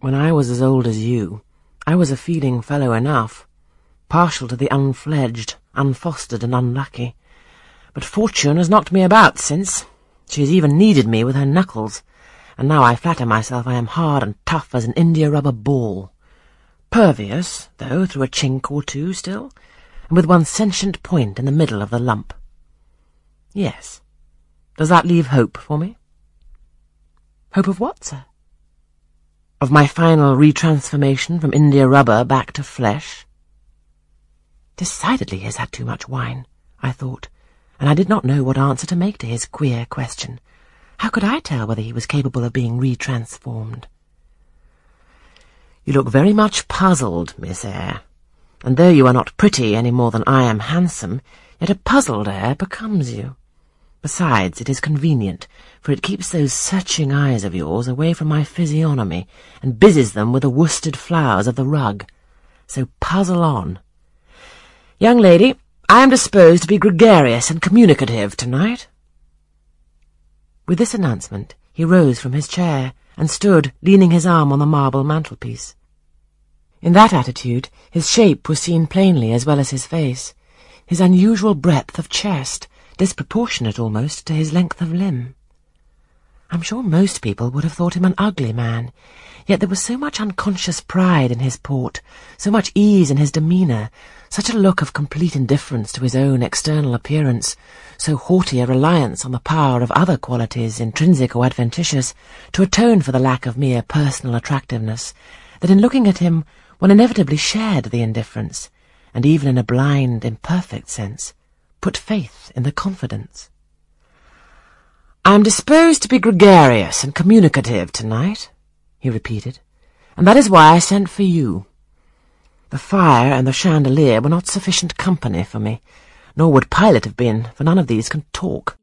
When I was as old as you, I was a feeling fellow enough, partial to the unfledged, unfostered, and unlucky. But fortune has knocked me about since. She has even kneaded me with her knuckles, and now I flatter myself I am hard and tough as an india-rubber ball. Pervious, though, through a chink or two still, and with one sentient point in the middle of the lump. Yes. Does that leave hope for me? Hope of what, sir? Of my final retransformation from india-rubber back to flesh? Decidedly he has had too much wine, I thought, and I did not know what answer to make to his queer question. How could I tell whether he was capable of being retransformed? You look very much puzzled, Miss Eyre, and though you are not pretty any more than I am handsome, yet a puzzled air becomes you. Besides, it is convenient, for it keeps those searching eyes of yours away from my physiognomy, and busies them with the worsted flowers of the rug. So puzzle on. Young lady, I am disposed to be gregarious and communicative tonight. With this announcement, he rose from his chair and stood leaning his arm on the marble mantelpiece. In that attitude, his shape was seen plainly as well as his face, his unusual breadth of chest, disproportionate almost to his length of limb. I'm sure most people would have thought him an ugly man, yet there was so much unconscious pride in his port, so much ease in his demeanour, such a look of complete indifference to his own external appearance, so haughty a reliance on the power of other qualities, intrinsic or adventitious, to atone for the lack of mere personal attractiveness, that in looking at him one inevitably shared the indifference, and even in a blind, imperfect sense, put faith in the confidence. I am disposed to be gregarious and communicative tonight, he repeated, and that is why I sent for you. The fire and the chandelier were not sufficient company for me, nor would Pilot have been, for none of these can talk.